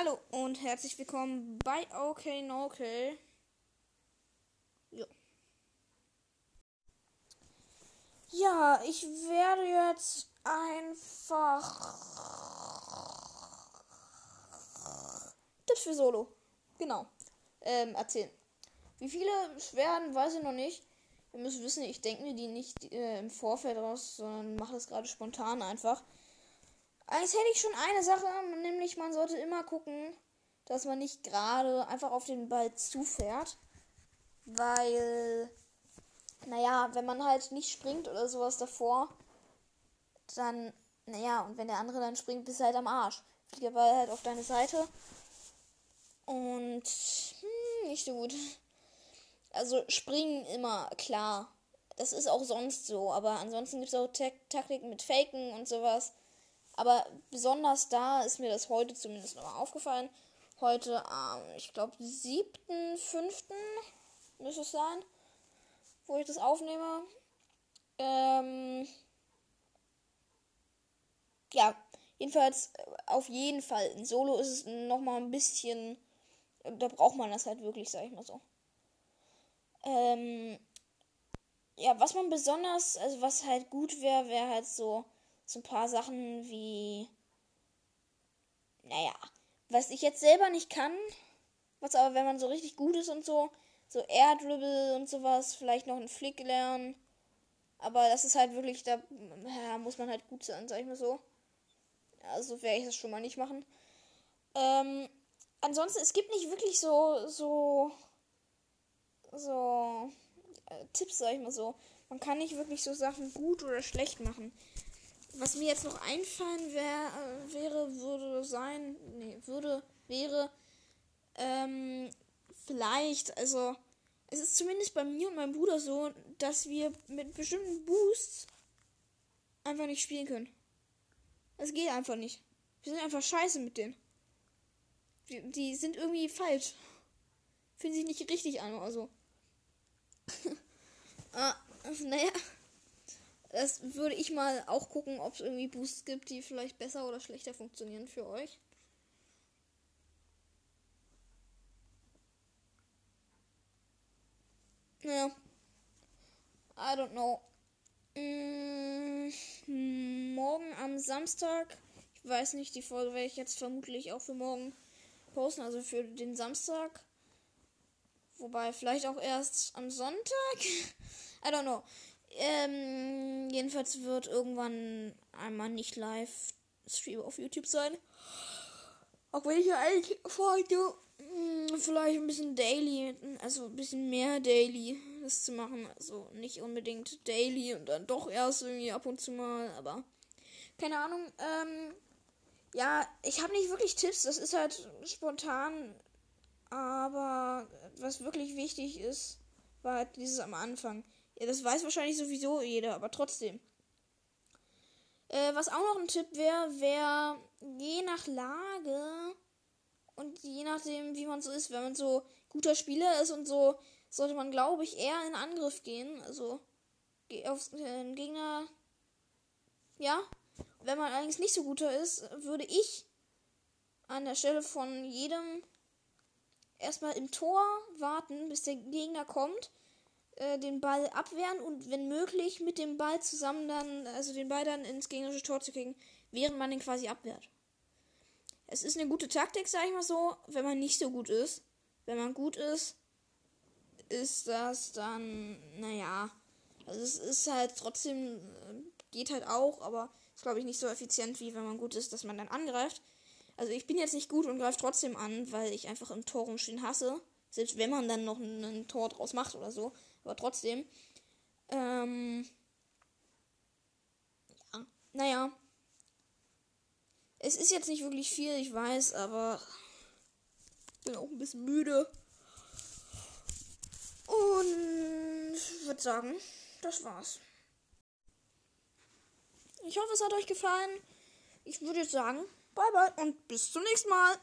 Hallo und herzlich willkommen bei OK Okay. Ja. ja, ich werde jetzt einfach Tipps für Solo. Genau. Ähm, erzählen. Wie viele es werden, weiß ich noch nicht. Ihr müsst wissen, ich denke mir die nicht äh, im Vorfeld raus, sondern mache das gerade spontan einfach. Eigentlich hätte ich schon eine Sache, nämlich man sollte immer gucken, dass man nicht gerade einfach auf den Ball zufährt. Weil, naja, wenn man halt nicht springt oder sowas davor, dann, naja, und wenn der andere dann springt, bist du halt am Arsch. Fliegt der Ball halt auf deine Seite. Und hm, nicht so gut. Also springen immer, klar. Das ist auch sonst so, aber ansonsten gibt es auch Taktiken mit Faken und sowas. Aber besonders da ist mir das heute zumindest nochmal aufgefallen. Heute am, ähm, ich glaube, 7.5. müsste es sein, wo ich das aufnehme. Ähm, ja, jedenfalls, äh, auf jeden Fall. In Solo ist es nochmal ein bisschen, da braucht man das halt wirklich, sag ich mal so. Ähm, ja, was man besonders, also was halt gut wäre, wäre halt so so ein paar Sachen wie, naja, was ich jetzt selber nicht kann, was aber, wenn man so richtig gut ist und so, so Air Dribble und sowas, vielleicht noch einen Flick lernen. Aber das ist halt wirklich, da ja, muss man halt gut sein, sag ich mal so. Also werde ich das schon mal nicht machen. Ähm, ansonsten, es gibt nicht wirklich so, so, so äh, Tipps, sag ich mal so. Man kann nicht wirklich so Sachen gut oder schlecht machen. Was mir jetzt noch einfallen wär, äh, wäre, würde sein, nee, würde, wäre, ähm, vielleicht, also, es ist zumindest bei mir und meinem Bruder so, dass wir mit bestimmten Boosts einfach nicht spielen können. Es geht einfach nicht. Wir sind einfach scheiße mit denen. Die, die sind irgendwie falsch. Fühlen sich nicht richtig an oder so. ah, naja. Das würde ich mal auch gucken, ob es irgendwie Boosts gibt, die vielleicht besser oder schlechter funktionieren für euch. Ja. I don't know. Mm, morgen am Samstag. Ich weiß nicht, die Folge werde ich jetzt vermutlich auch für morgen posten, also für den Samstag. Wobei vielleicht auch erst am Sonntag. I don't know. Ähm, jedenfalls wird irgendwann einmal nicht live Stream auf YouTube sein. Auch wenn ich ja eigentlich vorhatte, hm, vielleicht ein bisschen Daily, also ein bisschen mehr Daily das zu machen. Also nicht unbedingt Daily und dann doch erst irgendwie ab und zu mal, aber keine Ahnung. Ähm, ja, ich habe nicht wirklich Tipps, das ist halt spontan. Aber was wirklich wichtig ist, war halt dieses am Anfang. Ja, das weiß wahrscheinlich sowieso jeder, aber trotzdem. Äh, was auch noch ein Tipp wäre, wäre je nach Lage und je nachdem, wie man so ist, wenn man so guter Spieler ist und so, sollte man, glaube ich, eher in Angriff gehen. Also auf den Gegner. Ja. Wenn man allerdings nicht so guter ist, würde ich an der Stelle von jedem erstmal im Tor warten, bis der Gegner kommt äh, den Ball abwehren und wenn möglich mit dem Ball zusammen dann, also den Ball dann ins gegnerische Tor zu kriegen, während man den quasi abwehrt. Es ist eine gute Taktik, sag ich mal so, wenn man nicht so gut ist. Wenn man gut ist, ist das dann, naja, also es ist halt trotzdem, äh, geht halt auch, aber ist glaube ich nicht so effizient, wie wenn man gut ist, dass man dann angreift. Also ich bin jetzt nicht gut und greife trotzdem an, weil ich einfach im Tor rumstehen hasse. Selbst wenn man dann noch ein, Tor draus macht oder so. Aber trotzdem. Ähm. Ja. Naja. Es ist jetzt nicht wirklich viel, ich weiß, aber. Ich bin auch ein bisschen müde. Und ich würde sagen, das war's. Ich hoffe, es hat euch gefallen. Ich würde jetzt sagen, bye bye und bis zum nächsten Mal.